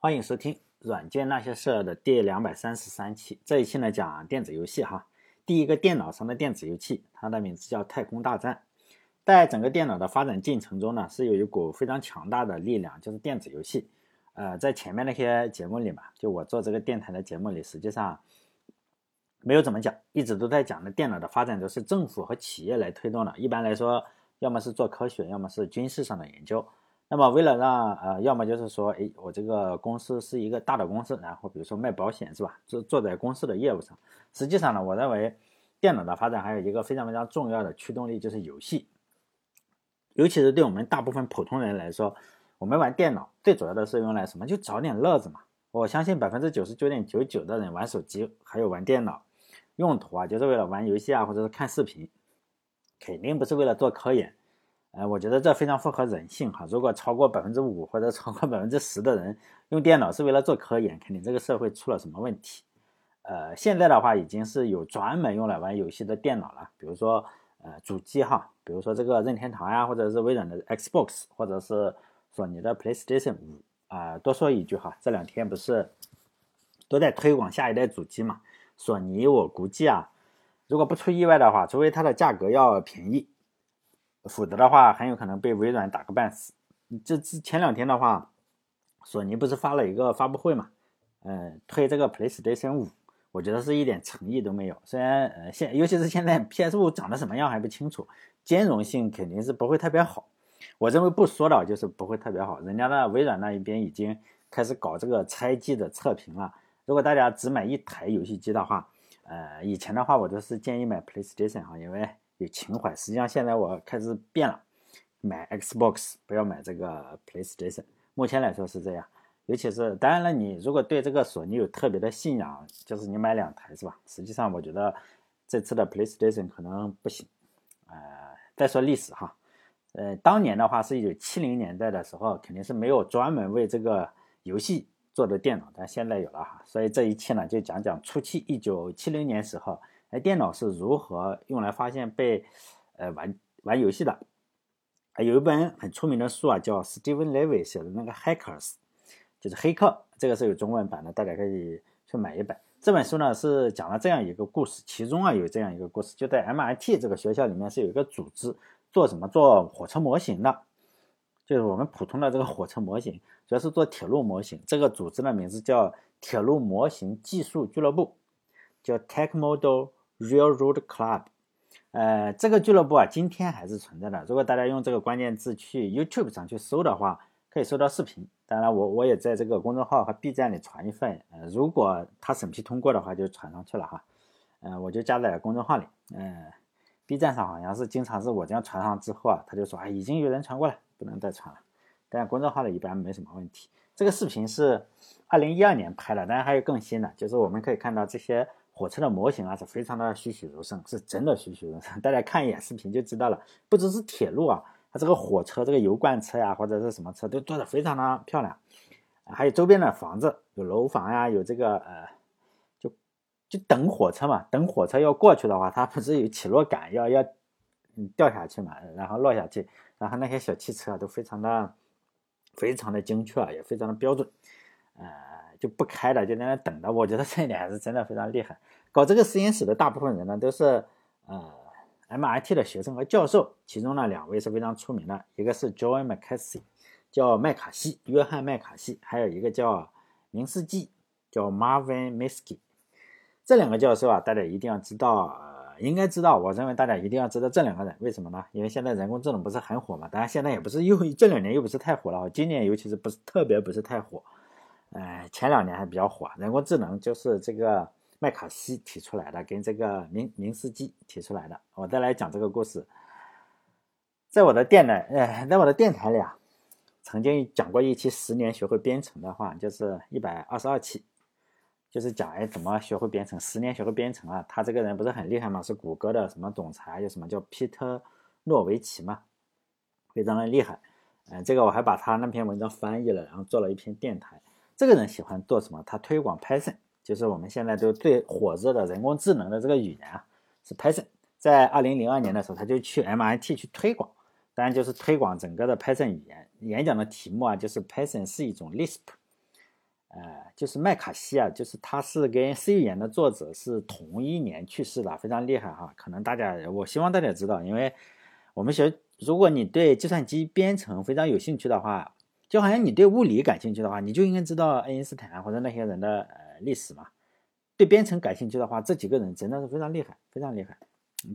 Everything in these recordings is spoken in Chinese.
欢迎收听《软件那些事儿》的第两百三十三期。这一期呢讲电子游戏哈。第一个电脑上的电子游戏，它的名字叫《太空大战》。在整个电脑的发展进程中呢，是有一股非常强大的力量，就是电子游戏。呃，在前面那些节目里嘛，就我做这个电台的节目里，实际上没有怎么讲，一直都在讲的电脑的发展都是政府和企业来推动的。一般来说，要么是做科学，要么是军事上的研究。那么为了让呃，要么就是说，哎，我这个公司是一个大的公司，然后比如说卖保险是吧？做做在公司的业务上。实际上呢，我认为电脑的发展还有一个非常非常重要的驱动力，就是游戏。尤其是对我们大部分普通人来说，我们玩电脑最主要的是用来什么？就找点乐子嘛。我相信百分之九十九点九九的人玩手机还有玩电脑用途啊，就是为了玩游戏啊，或者是看视频，肯定不是为了做科研。呃，我觉得这非常符合人性哈。如果超过百分之五或者超过百分之十的人用电脑是为了做科研，肯定这个社会出了什么问题。呃，现在的话已经是有专门用来玩游戏的电脑了，比如说呃主机哈，比如说这个任天堂呀，或者是微软的 Xbox，或者是索尼的 PlayStation 五啊。多说一句哈，这两天不是都在推广下一代主机嘛？索尼我估计啊，如果不出意外的话，除非它的价格要便宜。否则的话，很有可能被微软打个半死。这这前两天的话，索尼不是发了一个发布会嘛？嗯，推这个 PlayStation 五，我觉得是一点诚意都没有。虽然呃现尤其是现在 PS 五长得什么样还不清楚，兼容性肯定是不会特别好。我认为不说的就是不会特别好。人家的微软那一边已经开始搞这个拆机的测评了。如果大家只买一台游戏机的话，呃，以前的话我都是建议买 PlayStation 哈，因为。有情怀，实际上现在我开始变了，买 Xbox 不要买这个 PlayStation。目前来说是这样，尤其是当然了，你如果对这个索尼有特别的信仰，就是你买两台是吧？实际上我觉得这次的 PlayStation 可能不行。呃，再说历史哈，呃，当年的话是一九七零年代的时候，肯定是没有专门为这个游戏做的电脑，但现在有了哈。所以这一期呢，就讲讲初期一九七零年时候。哎，电脑是如何用来发现被，呃玩玩游戏的？有一本很出名的书啊，叫 Steven Levy 写的那个 Hackers，就是黑客，这个是有中文版的，大家可以去买一本。这本书呢是讲了这样一个故事，其中啊有这样一个故事，就在 MIT 这个学校里面是有一个组织做什么做火车模型的，就是我们普通的这个火车模型，主要是做铁路模型。这个组织的名字叫铁路模型技术俱乐部，叫 Tech Model。Railroad Club，呃，这个俱乐部啊，今天还是存在的。如果大家用这个关键字去 YouTube 上去搜的话，可以搜到视频。当然，我我也在这个公众号和 B 站里传一份。呃，如果他审批通过的话，就传上去了哈。嗯，我就加在公众号里。嗯，B 站上好像是经常是我这样传上之后啊，他就说啊，已经有人传过了，不能再传了。但公众号里一般没什么问题。这个视频是二零一二年拍的，当然还有更新的，就是我们可以看到这些。火车的模型啊，是非常的栩栩如生，是真的栩栩如生。大家看一眼视频就知道了。不只是铁路啊，它这个火车、这个油罐车呀，或者是什么车，都做的非常的漂亮。还有周边的房子，有楼房呀，有这个呃，就就等火车嘛。等火车要过去的话，它不是有起落杆，要要嗯掉下去嘛，然后落下去，然后那些小汽车都非常的非常的精确，也非常的标准，呃。就不开了，就在那等着。我觉得这一点还是真的非常厉害。搞这个实验室的大部分人呢，都是呃 MIT 的学生和教授。其中呢，两位是非常出名的，一个是 John McCarthy，叫麦卡锡，约翰麦卡锡；还有一个叫明斯基，叫 Marvin Minsky。这两个教授啊，大家一定要知道，应该知道。我认为大家一定要知道这两个人，为什么呢？因为现在人工智能不是很火嘛，当然现在也不是又这两年又不是太火了，今年尤其是不是特别不是太火。呃，前两年还比较火，人工智能就是这个麦卡锡提出来的，跟这个明明斯基提出来的。我再来讲这个故事，在我的电台，呃，在我的电台里啊，曾经讲过一期十年学会编程的话，就是一百二十二期，就是讲哎怎么学会编程，十年学会编程啊。他这个人不是很厉害吗？是谷歌的什么总裁，有什么叫皮特诺维奇嘛，非常的厉害。嗯，这个我还把他那篇文章翻译了，然后做了一篇电台。这个人喜欢做什么？他推广 Python，就是我们现在都最火热的人工智能的这个语言啊，是 Python。在二零零二年的时候，他就去 MIT 去推广，当然就是推广整个的 Python 语言。演讲的题目啊，就是 Python 是一种 Lisp。呃，就是麦卡锡啊，就是他是跟 C 语言的作者是同一年去世的，非常厉害哈。可能大家，我希望大家知道，因为我们学，如果你对计算机编程非常有兴趣的话，就好像你对物理感兴趣的话，你就应该知道爱因斯坦或者那些人的呃历史嘛。对编程感兴趣的话，这几个人真的是非常厉害，非常厉害，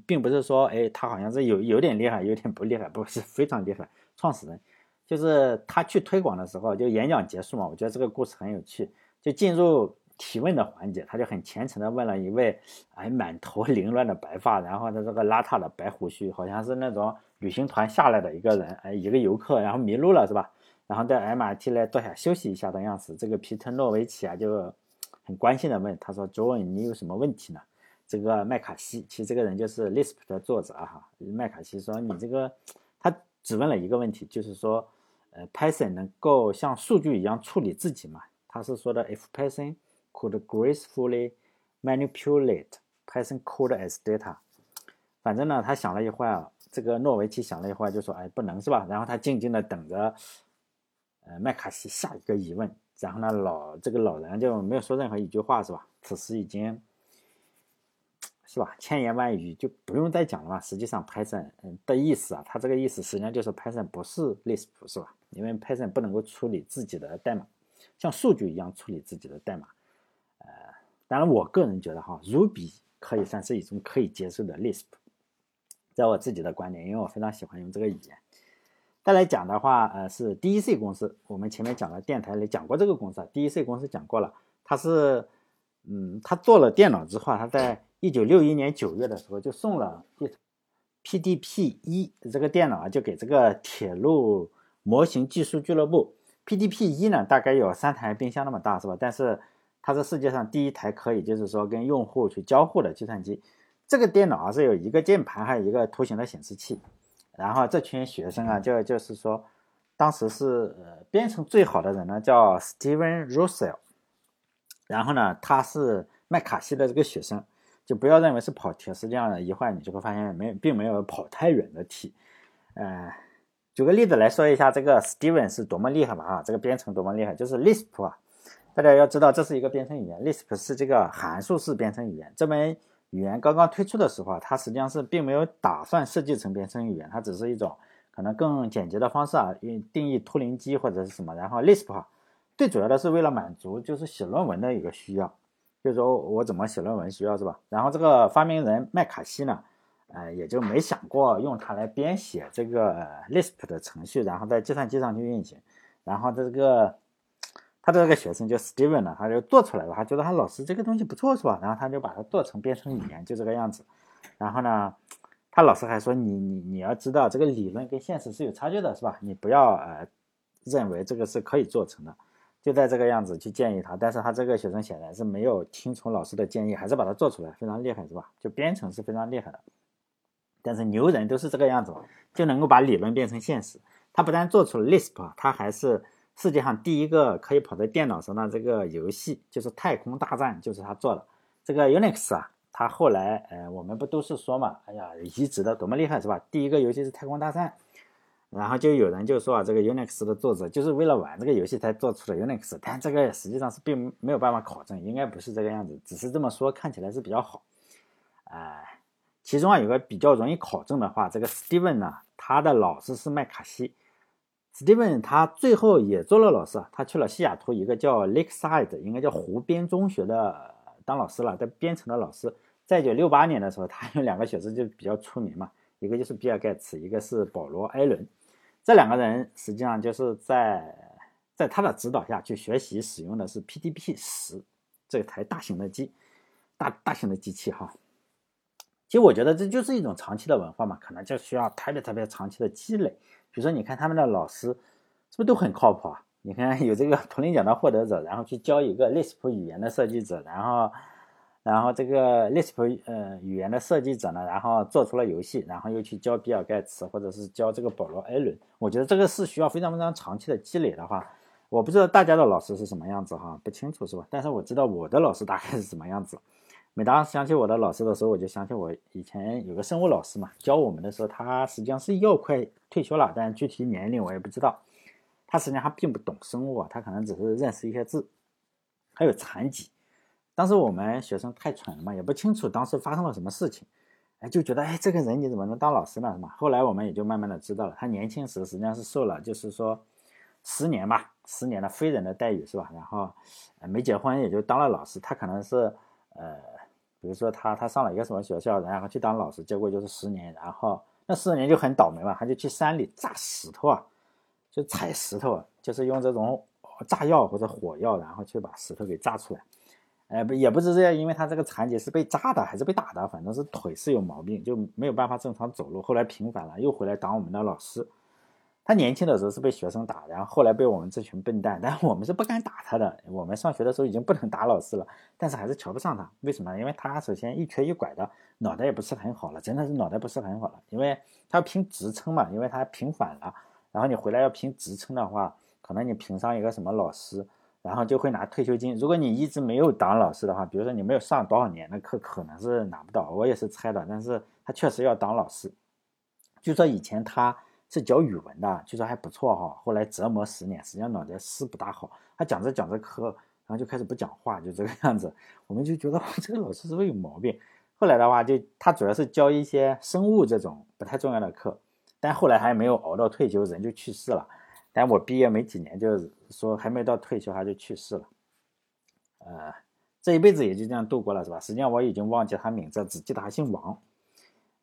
并不是说，哎，他好像是有有点厉害，有点不厉害，不是非常厉害，创始人。就是他去推广的时候，就演讲结束嘛，我觉得这个故事很有趣。就进入提问的环节，他就很虔诚的问了一位哎满头 凌乱的白发，然后他这个邋遢的白胡须，好像是那种旅行团下来的一个人，哎一个游客，然后迷路了是吧？然后在 MRT 来坐下休息一下的样子。这个皮特诺维奇啊就很关心的问他说：“John，你有什么问题呢？”这个麦卡锡，其实这个人就是 Lisp 的作者啊哈。麦卡锡说：“你这个，他只问了一个问题，就是说。”呃，Python 能够像数据一样处理自己吗？他是说的，If Python could gracefully manipulate Python code as data，反正呢，他想了一会儿，这个诺维奇想了一会儿，就说，哎，不能是吧？然后他静静的等着，呃，麦卡锡下一个疑问。然后呢，老这个老人就没有说任何一句话，是吧？此时已经。是吧？千言万语就不用再讲了吧？实际上，Python 的意思啊，它这个意思实际上就是 Python 不是 Lisp 是吧？因为 Python 不能够处理自己的代码，像数据一样处理自己的代码。呃，当然，我个人觉得哈，Ruby 可以算是一种可以接受的 Lisp，在我自己的观点，因为我非常喜欢用这个语言。再来讲的话，呃，是 DEC 公司，我们前面讲了电台里讲过这个公司啊，DEC 公司讲过了，它是，嗯，它做了电脑之后，它在一九六一年九月的时候，就送了 PDP 一这个电脑啊，就给这个铁路模型技术俱乐部。PDP 一呢，大概有三台冰箱那么大，是吧？但是它是世界上第一台可以就是说跟用户去交互的计算机。这个电脑啊是有一个键盘，还有一个图形的显示器。然后这群学生啊，就就是说，当时是呃编程最好的人呢，叫 Steven Russell。然后呢，他是麦卡锡的这个学生。就不要认为是跑题，实际上一会儿你就会发现没并没有跑太远的题。呃，举个例子来说一下这个 Steven 是多么厉害吧啊，这个编程多么厉害，就是 Lisp 啊，大家要知道这是一个编程语言，Lisp 是这个函数式编程语言。这门语言刚刚推出的时候啊，它实际上是并没有打算设计成编程语言，它只是一种可能更简洁的方式啊，定义图灵机或者是什么。然后 Lisp 啊，最主要的是为了满足就是写论文的一个需要。就是说我怎么写论文需要是吧？然后这个发明人麦卡锡呢，呃，也就没想过用它来编写这个 Lisp 的程序，然后在计算机上去运行。然后这个他的这个学生就 Steven 呢，他就做出来了，他觉得他老师这个东西不错是吧？然后他就把它做成编程语言，就这个样子。然后呢，他老师还说你你你要知道这个理论跟现实是有差距的，是吧？你不要呃认为这个是可以做成的。就在这个样子去建议他，但是他这个学生显然是没有听从老师的建议，还是把它做出来，非常厉害，是吧？就编程是非常厉害的，但是牛人都是这个样子，就能够把理论变成现实。他不但做出了 Lisp，他还是世界上第一个可以跑在电脑上的这个游戏，就是《太空大战》，就是他做的。这个 Unix 啊，他后来，呃，我们不都是说嘛，哎呀，移植的多么厉害，是吧？第一个游戏是《太空大战》。然后就有人就说啊，这个 Unix 的作者就是为了玩这个游戏才做出了 Unix，但这个实际上是并没有办法考证，应该不是这个样子，只是这么说看起来是比较好。哎，其中啊有个比较容易考证的话，这个 Steven 呢，他的老师是麦卡锡，Steven 他最后也做了老师啊，他去了西雅图一个叫 Lakeside，应该叫湖边中学的当老师了，在编程的老师。在一九六八年的时候，他有两个学生就比较出名嘛，一个就是比尔盖茨，一个是保罗艾伦。这两个人实际上就是在在他的指导下去学习使用的是 PDP 十这台大型的机，大大型的机器哈。其实我觉得这就是一种长期的文化嘛，可能就需要特别特别长期的积累。比如说，你看他们的老师是不是都很靠谱啊？你看有这个 图灵奖的获得者，然后去教一个 Lisp 语言的设计者，然后。然后这个 Lisp 呃语言的设计者呢，然后做出了游戏，然后又去教比尔盖茨或者是教这个保罗艾伦，我觉得这个是需要非常非常长期的积累的话，我不知道大家的老师是什么样子哈，不清楚是吧？但是我知道我的老师大概是什么样子。每当想起我的老师的时候，我就想起我以前有个生物老师嘛，教我们的时候，他实际上是要快退休了，但具体年龄我也不知道。他实际上他并不懂生物啊，他可能只是认识一些字。还有残疾。当时我们学生太蠢了嘛，也不清楚当时发生了什么事情，哎，就觉得哎，这个人你怎么能当老师呢？是吧？后来我们也就慢慢的知道了，他年轻时实际上是受了，就是说十年吧，十年的非人的待遇，是吧？然后没结婚也就当了老师，他可能是呃，比如说他他上了一个什么学校，然后去当老师，结果就是十年，然后那十年就很倒霉嘛，他就去山里炸石头啊，就踩石头，就是用这种炸药或者火药，然后去把石头给炸出来。哎，不也不是这，因为他这个残疾是被炸的还是被打的，反正是腿是有毛病，就没有办法正常走路。后来平反了，又回来当我们的老师。他年轻的时候是被学生打，然后后来被我们这群笨蛋，但我们是不敢打他的。我们上学的时候已经不能打老师了，但是还是瞧不上他。为什么？因为他首先一瘸一拐的，脑袋也不是很好了，真的是脑袋不是很好了。因为他要评职称嘛，因为他平反了，然后你回来要评职称的话，可能你评上一个什么老师。然后就会拿退休金。如果你一直没有当老师的话，比如说你没有上多少年的课，可能是拿不到。我也是猜的，但是他确实要当老师。据说以前他是教语文的，据说还不错哈。后来折磨十年，实际上脑袋是不大好。他讲着讲着课，然后就开始不讲话，就这个样子。我们就觉得 这个老师是不是有毛病？后来的话，就他主要是教一些生物这种不太重要的课，但后来还没有熬到退休，人就去世了。但我毕业没几年，就是说还没到退休，他就去世了。呃，这一辈子也就这样度过了，是吧？实际上我已经忘记他名字，只记得他姓王。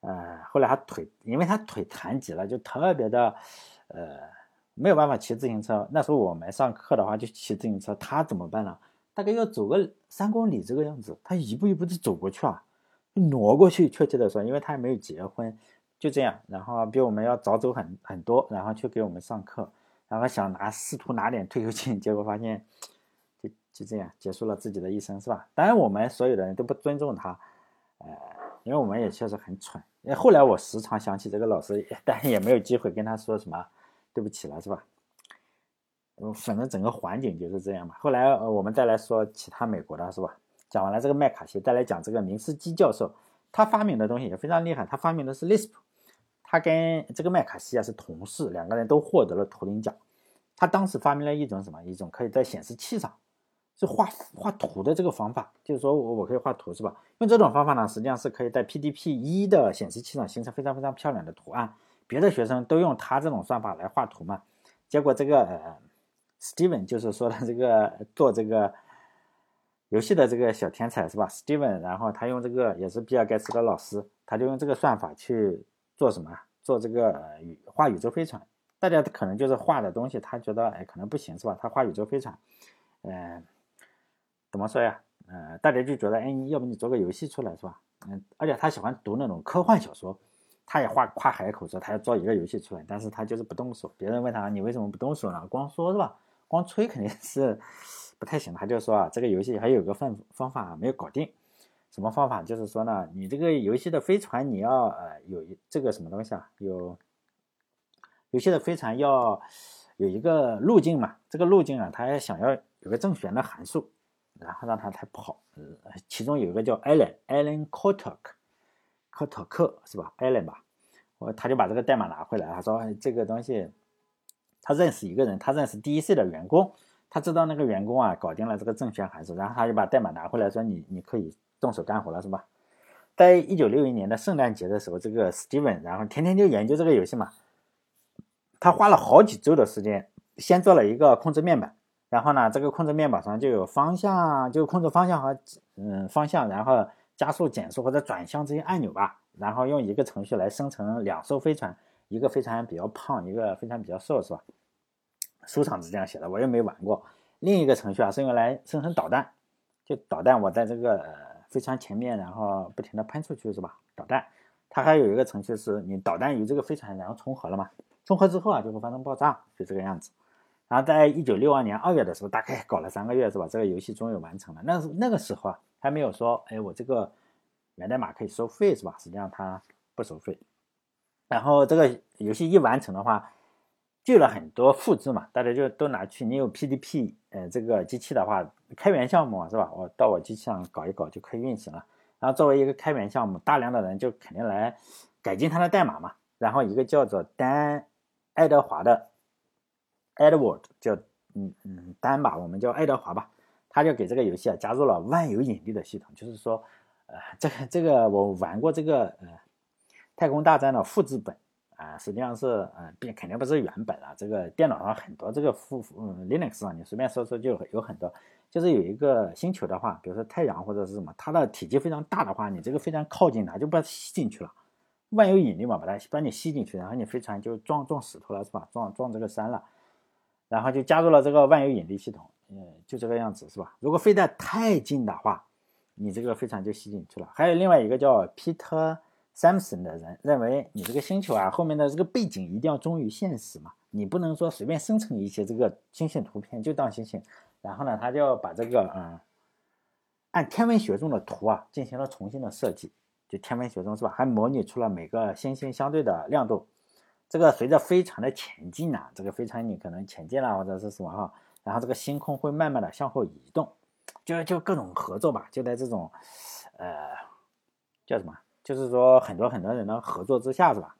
呃，后来他腿，因为他腿残疾了，就特别的，呃，没有办法骑自行车。那时候我们上课的话就骑自行车，他怎么办呢？大概要走个三公里这个样子，他一步一步的走过去啊，挪过去。确切的说，因为他还没有结婚，就这样，然后比我们要早走很很多，然后去给我们上课。然后想拿试图拿点退休金，结果发现就就这样结束了自己的一生，是吧？当然我们所有的人都不尊重他，呃，因为我们也确实很蠢。后来我时常想起这个老师，但也没有机会跟他说什么对不起了，是吧？嗯，反正整个环境就是这样嘛。后来我们再来说其他美国的，是吧？讲完了这个麦卡锡，再来讲这个明斯基教授，他发明的东西也非常厉害，他发明的是 Lisp。他跟这个麦卡锡啊是同事，两个人都获得了图灵奖。他当时发明了一种什么？一种可以在显示器上是画画图的这个方法，就是说我我可以画图是吧？用这种方法呢，实际上是可以在 PDP 一的显示器上形成非常非常漂亮的图案。别的学生都用他这种算法来画图嘛，结果这个呃，Steven 就是说的这个做这个游戏的这个小天才是吧？Steven，然后他用这个也是比尔盖茨的老师，他就用这个算法去。做什么？做这个宇画宇宙飞船，大家可能就是画的东西，他觉得哎可能不行是吧？他画宇宙飞船，嗯，怎么说呀？呃，大家就觉得哎，要不你做个游戏出来是吧？嗯，而且他喜欢读那种科幻小说，他也画跨海口说他要做一个游戏出来，但是他就是不动手。别人问他你为什么不动手呢？光说是吧？光吹肯定是不太行的。他就说啊，这个游戏还有个方方法没有搞定。什么方法？就是说呢，你这个游戏的飞船，你要呃有一这个什么东西啊？有游戏的飞船要有一个路径嘛？这个路径啊，它想要有个正弦的函数，然后让他才跑。呃，其中有一个叫 Alan，Alan Kotok，科托克是吧？Alan 吧，我他就把这个代码拿回来，他说这个东西他认识一个人，他认识 DEC 的员工，他知道那个员工啊搞定了这个正弦函数，然后他就把代码拿回来，说你你可以。动手干活了是吧？在一九六一年的圣诞节的时候，这个 Steven 然后天天就研究这个游戏嘛。他花了好几周的时间，先做了一个控制面板，然后呢，这个控制面板上就有方向，就控制方向和嗯方向，然后加速、减速或者转向这些按钮吧。然后用一个程序来生成两艘飞船，一个飞船比较胖，一个飞船比较瘦，是吧？书上是这样写的，我也没玩过。另一个程序啊是用来生成导弹，就导弹我在这个。飞船前面，然后不停的喷出去是吧？导弹，它还有一个程序是你导弹与这个飞船然后重合了嘛？重合之后啊就会发生爆炸，就这个样子。然后在一九六二年二月的时候，大概搞了三个月是吧？这个游戏终于完成了。那那个时候啊，还没有说，哎，我这个源代码可以收费是吧？实际上它不收费。然后这个游戏一完成的话。就了很多复制嘛，大家就都拿去。你有 PDP，呃，这个机器的话，开源项目是吧？我到我机器上搞一搞就可以运行了。然后作为一个开源项目，大量的人就肯定来改进它的代码嘛。然后一个叫做丹爱德华的 Edward，叫嗯嗯丹吧，我们叫爱德华吧。他就给这个游戏啊加入了万有引力的系统，就是说，呃，这个这个我玩过这个呃太空大战的复制本啊，实际上是呃，并肯定不是原本啊，这个电脑上很多这个复嗯 Linux 上你随便搜搜就有很多，就是有一个星球的话，比如说太阳或者是什么，它的体积非常大的话，你这个非常靠近它就把它吸进去了。万有引力嘛，把它把你吸进去，然后你飞船就撞撞石头了，是吧？撞撞这个山了，然后就加入了这个万有引力系统，嗯，就这个样子，是吧？如果飞得太近的话，你这个飞船就吸进去了。还有另外一个叫 Peter Samson 的人认为，你这个星球啊，后面的这个背景一定要忠于现实嘛，你不能说随便生成一些这个星星图片就当星星。然后呢，他就要把这个嗯，按天文学中的图啊，进行了重新的设计。就天文学中是吧，还模拟出了每个星星相对的亮度。这个随着飞船的前进啊，这个飞船你可能前进了或者是什么哈，然后这个星空会慢慢的向后移动，就就各种合作吧，就在这种呃叫什么，就是说很多很多人的合作之下是吧，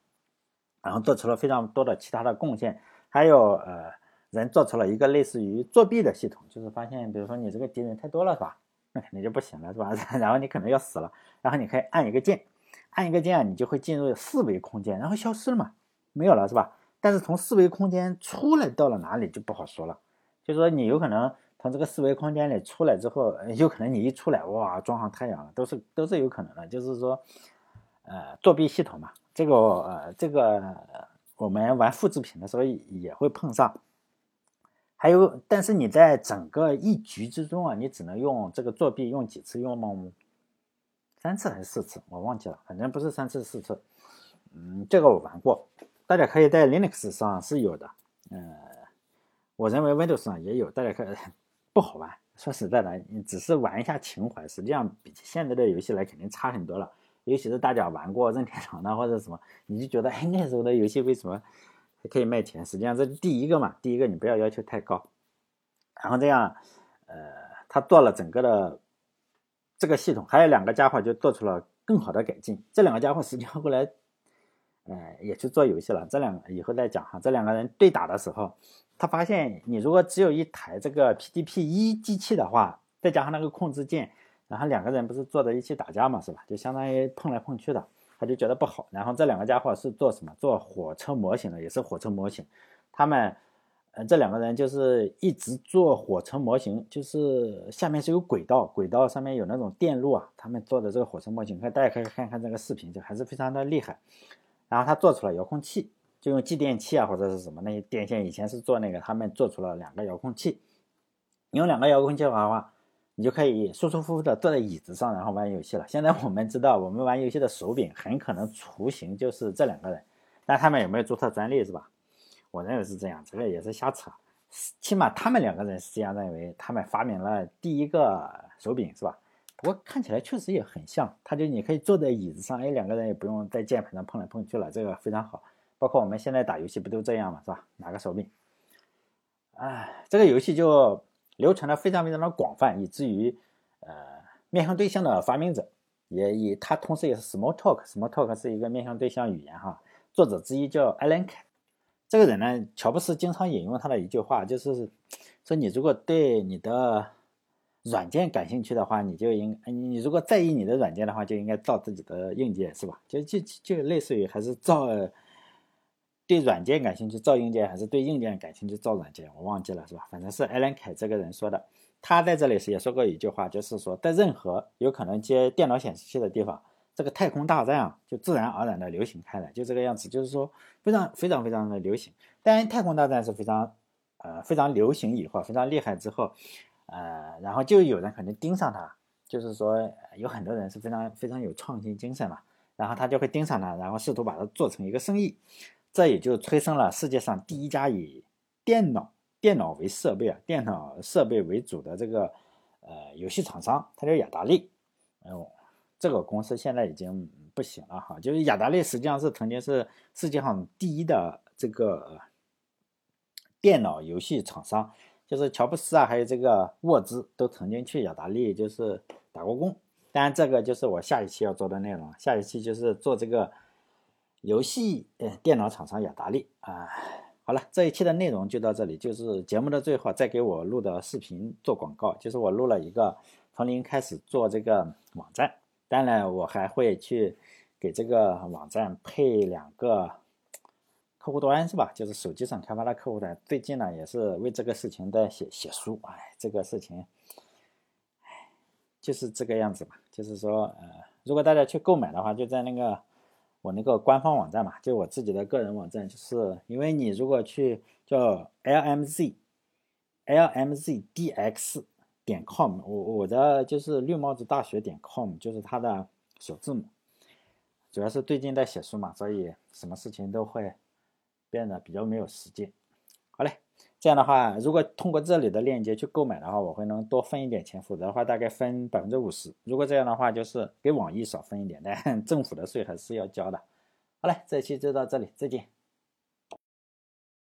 然后做出了非常多的其他的贡献，还有呃人做出了一个类似于作弊的系统，就是发现比如说你这个敌人太多了是吧？那肯定就不行了，是吧？然后你可能要死了，然后你可以按一个键，按一个键，你就会进入四维空间，然后消失了嘛，没有了，是吧？但是从四维空间出来到了哪里就不好说了，就说你有可能从这个四维空间里出来之后，有可能你一出来，哇，撞上太阳了，都是都是有可能的，就是说，呃，作弊系统嘛，这个呃，这个我们玩复制品的时候也会碰上。还有，但是你在整个一局之中啊，你只能用这个作弊用几次？用？三次还是四次？我忘记了，反正不是三次四次。嗯，这个我玩过，大家可以在 Linux 上是有的。嗯，我认为 Windows 上也有，大家可以 不好玩。说实在的，你只是玩一下情怀，实际上比起现在的游戏来肯定差很多了。尤其是大家玩过任天堂的或者什么，你就觉得哎，那时候的游戏为什么？还可以卖钱，实际上这是第一个嘛。第一个你不要要求太高，然后这样，呃，他做了整个的这个系统，还有两个家伙就做出了更好的改进。这两个家伙实际上后来，呃，也去做游戏了。这两个以后再讲哈。这两个人对打的时候，他发现你如果只有一台这个 PDP 一机器的话，再加上那个控制键，然后两个人不是坐在一起打架嘛，是吧？就相当于碰来碰去的。他就觉得不好，然后这两个家伙是做什么？做火车模型的，也是火车模型。他们，呃，这两个人就是一直做火车模型，就是下面是有轨道，轨道上面有那种电路啊。他们做的这个火车模型，看大家可以看看这个视频，就还是非常的厉害。然后他做出了遥控器，就用继电器啊或者是什么那些电线，以前是做那个，他们做出了两个遥控器。你用两个遥控器的话。你就可以舒舒服服的坐在椅子上，然后玩游戏了。现在我们知道，我们玩游戏的手柄很可能雏形就是这两个人，但他们有没有注册专利是吧？我认为是这样，这个也是瞎扯。起码他们两个人是这样认为，他们发明了第一个手柄是吧？不过看起来确实也很像，他就你可以坐在椅子上，哎，两个人也不用在键盘上碰来碰去了，这个非常好。包括我们现在打游戏不都这样嘛，是吧？拿个手柄，哎，这个游戏就。流传的非常非常的广泛，以至于，呃，面向对象的发明者也以他同时也是 Smalltalk，Smalltalk 是一个面向对象语言哈。作者之一叫 Alan K 这个人呢，乔布斯经常引用他的一句话，就是说你如果对你的软件感兴趣的话，你就应你如果在意你的软件的话，就应该造自己的硬件，是吧？就就就类似于还是造。对软件感兴趣造硬件，还是对硬件感兴趣造软件？我忘记了，是吧？反正是艾伦凯这个人说的。他在这里是也说过一句话，就是说，在任何有可能接电脑显示器的地方，这个太空大战啊，就自然而然的流行开来，就这个样子。就是说，非常非常非常的流行。当然，太空大战是非常呃非常流行以后，非常厉害之后，呃，然后就有人可能盯上他，就是说有很多人是非常非常有创新精神嘛，然后他就会盯上他，然后试图把它做成一个生意。这也就催生了世界上第一家以电脑、电脑为设备啊、电脑设备为主的这个呃游戏厂商，它叫雅达利。嗯，这个公司现在已经不行了哈。就是雅达利实际上是曾经是世界上第一的这个电脑游戏厂商，就是乔布斯啊，还有这个沃兹都曾经去雅达利就是打过工。当然，这个就是我下一期要做的内容，下一期就是做这个。游戏呃，电脑厂商雅达利啊，好。好了，这一期的内容就到这里。就是节目的最后再给我录的视频做广告，就是我录了一个从零开始做这个网站，当然我还会去给这个网站配两个客户端，是吧？就是手机上开发的客户端。最近呢也是为这个事情在写写书，哎，这个事情，哎，就是这个样子吧。就是说，呃，如果大家去购买的话，就在那个。我那个官方网站嘛，就我自己的个人网站，就是因为你如果去叫 lmz lmzdx 点 com，我我的就是绿帽子大学点 com，就是它的首字母。主要是最近在写书嘛，所以什么事情都会变得比较没有时间。好嘞。这样的话，如果通过这里的链接去购买的话，我会能多分一点钱，否则的话大概分百分之五十。如果这样的话，就是给网易少分一点，但 政府的税还是要交的。好嘞，这期就到这里，再见。